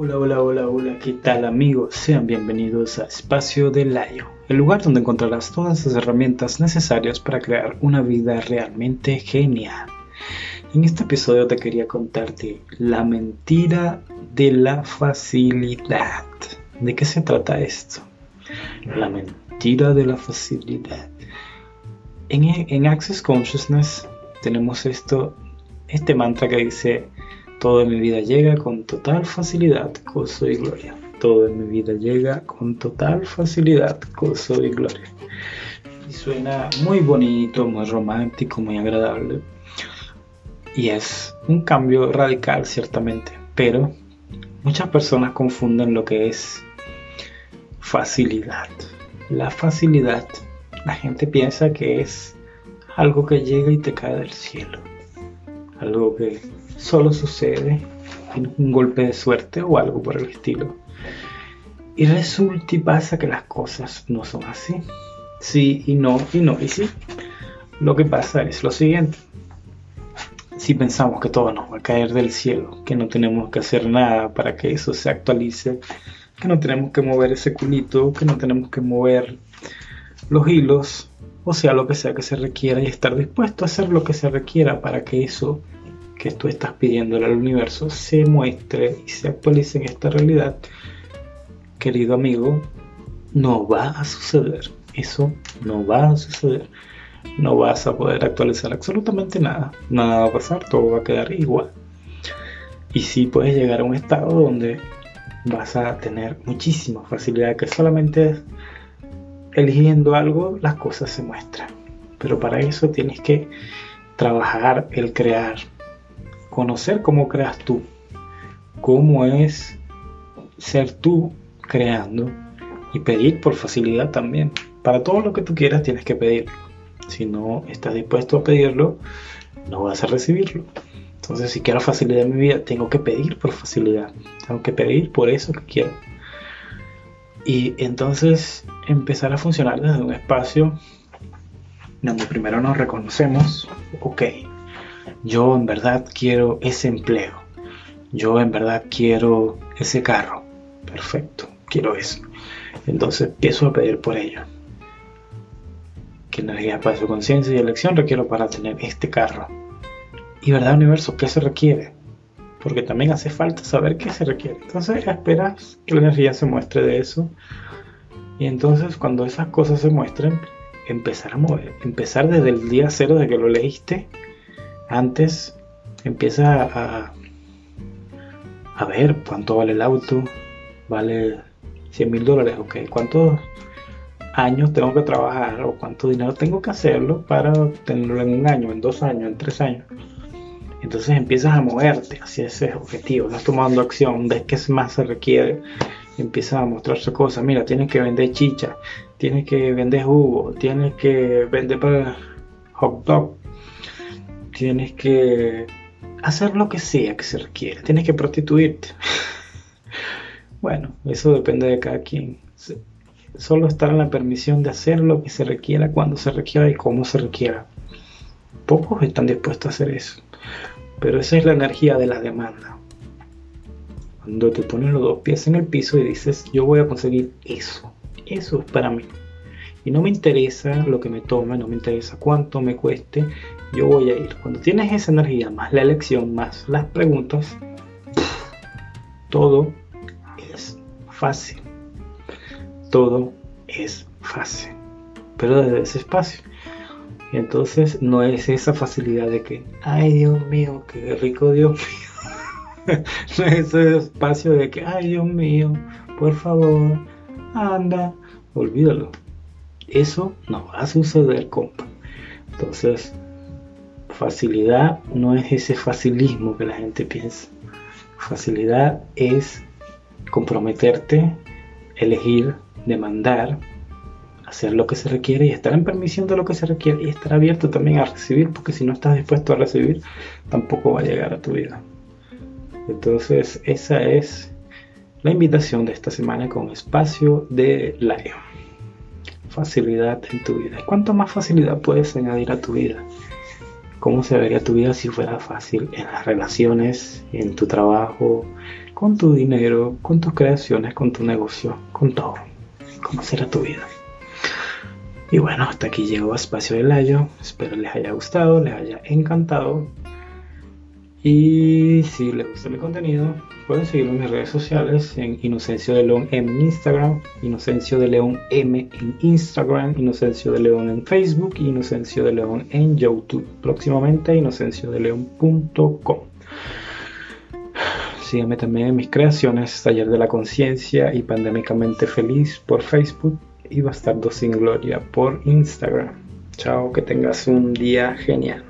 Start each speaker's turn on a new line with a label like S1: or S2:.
S1: Hola, hola, hola, hola, ¿qué tal amigos? Sean bienvenidos a Espacio de Layo, el lugar donde encontrarás todas las herramientas necesarias para crear una vida realmente genial. En este episodio te quería contarte la mentira de la facilidad. ¿De qué se trata esto? La mentira de la facilidad. En, en Access Consciousness tenemos esto, este mantra que dice todo en mi vida llega con total facilidad, gozo y gloria. Todo en mi vida llega con total facilidad, gozo y gloria. Y suena muy bonito, muy romántico, muy agradable. Y es un cambio radical, ciertamente. Pero muchas personas confunden lo que es facilidad. La facilidad, la gente piensa que es algo que llega y te cae del cielo. Algo que solo sucede en un golpe de suerte o algo por el estilo. Y resulta y pasa que las cosas no son así. Sí y no, y no, y sí. Lo que pasa es lo siguiente. Si pensamos que todo nos va a caer del cielo, que no tenemos que hacer nada para que eso se actualice, que no tenemos que mover ese culito, que no tenemos que mover los hilos, o sea, lo que sea que se requiera y estar dispuesto a hacer lo que se requiera para que eso que tú estás pidiéndole al universo se muestre y se actualice en esta realidad, querido amigo, no va a suceder. Eso no va a suceder. No vas a poder actualizar absolutamente nada. Nada va a pasar, todo va a quedar igual. Y sí puedes llegar a un estado donde vas a tener muchísima facilidad, que solamente eligiendo algo las cosas se muestran. Pero para eso tienes que trabajar el crear, conocer cómo creas tú, cómo es ser tú creando y pedir por facilidad también. Para todo lo que tú quieras tienes que pedir. Si no estás dispuesto a pedirlo, no vas a recibirlo. Entonces, si quiero facilidad en mi vida, tengo que pedir por facilidad. Tengo que pedir por eso que quiero. Y entonces empezar a funcionar desde un espacio donde primero nos reconocemos, ok, yo en verdad quiero ese empleo, yo en verdad quiero ese carro, perfecto, quiero eso. Entonces empiezo a pedir por ello. ¿Qué energía para su conciencia y elección requiero para tener este carro? Y verdad universo, ¿qué se requiere? Porque también hace falta saber qué se requiere. Entonces esperas que la energía se muestre de eso. Y entonces cuando esas cosas se muestren, empezar a mover. Empezar desde el día cero de que lo leíste antes empieza a, a ver cuánto vale el auto, vale 100 mil dólares, ok, cuántos años tengo que trabajar o cuánto dinero tengo que hacerlo para tenerlo en un año, en dos años, en tres años. Entonces empiezas a moverte hacia ese objetivo, estás tomando acción, ves qué más se requiere, empiezas a mostrarse cosas, mira, tienes que vender chicha, tienes que vender jugo, tienes que vender para hot dog, tienes que hacer lo que sea que se requiere, tienes que prostituirte. bueno, eso depende de cada quien. Solo estar en la permisión de hacer lo que se requiera, cuando se requiera y cómo se requiera. Pocos están dispuestos a hacer eso. Pero esa es la energía de la demanda. Cuando te pones los dos pies en el piso y dices, yo voy a conseguir eso. Eso es para mí. Y no me interesa lo que me tome, no me interesa cuánto me cueste, yo voy a ir. Cuando tienes esa energía, más la elección, más las preguntas, todo es fácil. Todo es fácil. Pero desde ese espacio. Y entonces no es esa facilidad de que, ay Dios mío, qué rico Dios mío. no es ese espacio de que, ay Dios mío, por favor, anda, olvídalo. Eso no va a suceder, compa. Entonces, facilidad no es ese facilismo que la gente piensa. Facilidad es comprometerte, elegir, demandar, hacer lo que se requiere y estar en permisión de lo que se requiere y estar abierto también a recibir, porque si no estás dispuesto a recibir, tampoco va a llegar a tu vida. Entonces, esa es la invitación de esta semana con espacio de live. Facilidad en tu vida. ¿Cuánto más facilidad puedes añadir a tu vida? Cómo se vería tu vida si fuera fácil en las relaciones, en tu trabajo, con tu dinero, con tus creaciones, con tu negocio, con todo. ¿Cómo será tu vida? Y bueno, hasta aquí llegó Espacio de Layo. Espero les haya gustado, les haya encantado. Y si les gusta mi contenido, pueden seguirme en mis redes sociales en Inocencio de León en Instagram, Inocencio de León M en Instagram, Inocencio de León en Facebook y Inocencio de León en YouTube. Próximamente inocenciodeleón.com. Sígueme también en mis creaciones, Taller de la Conciencia y Pandémicamente Feliz por Facebook y Bastardo sin Gloria por Instagram. Chao, que tengas un día genial.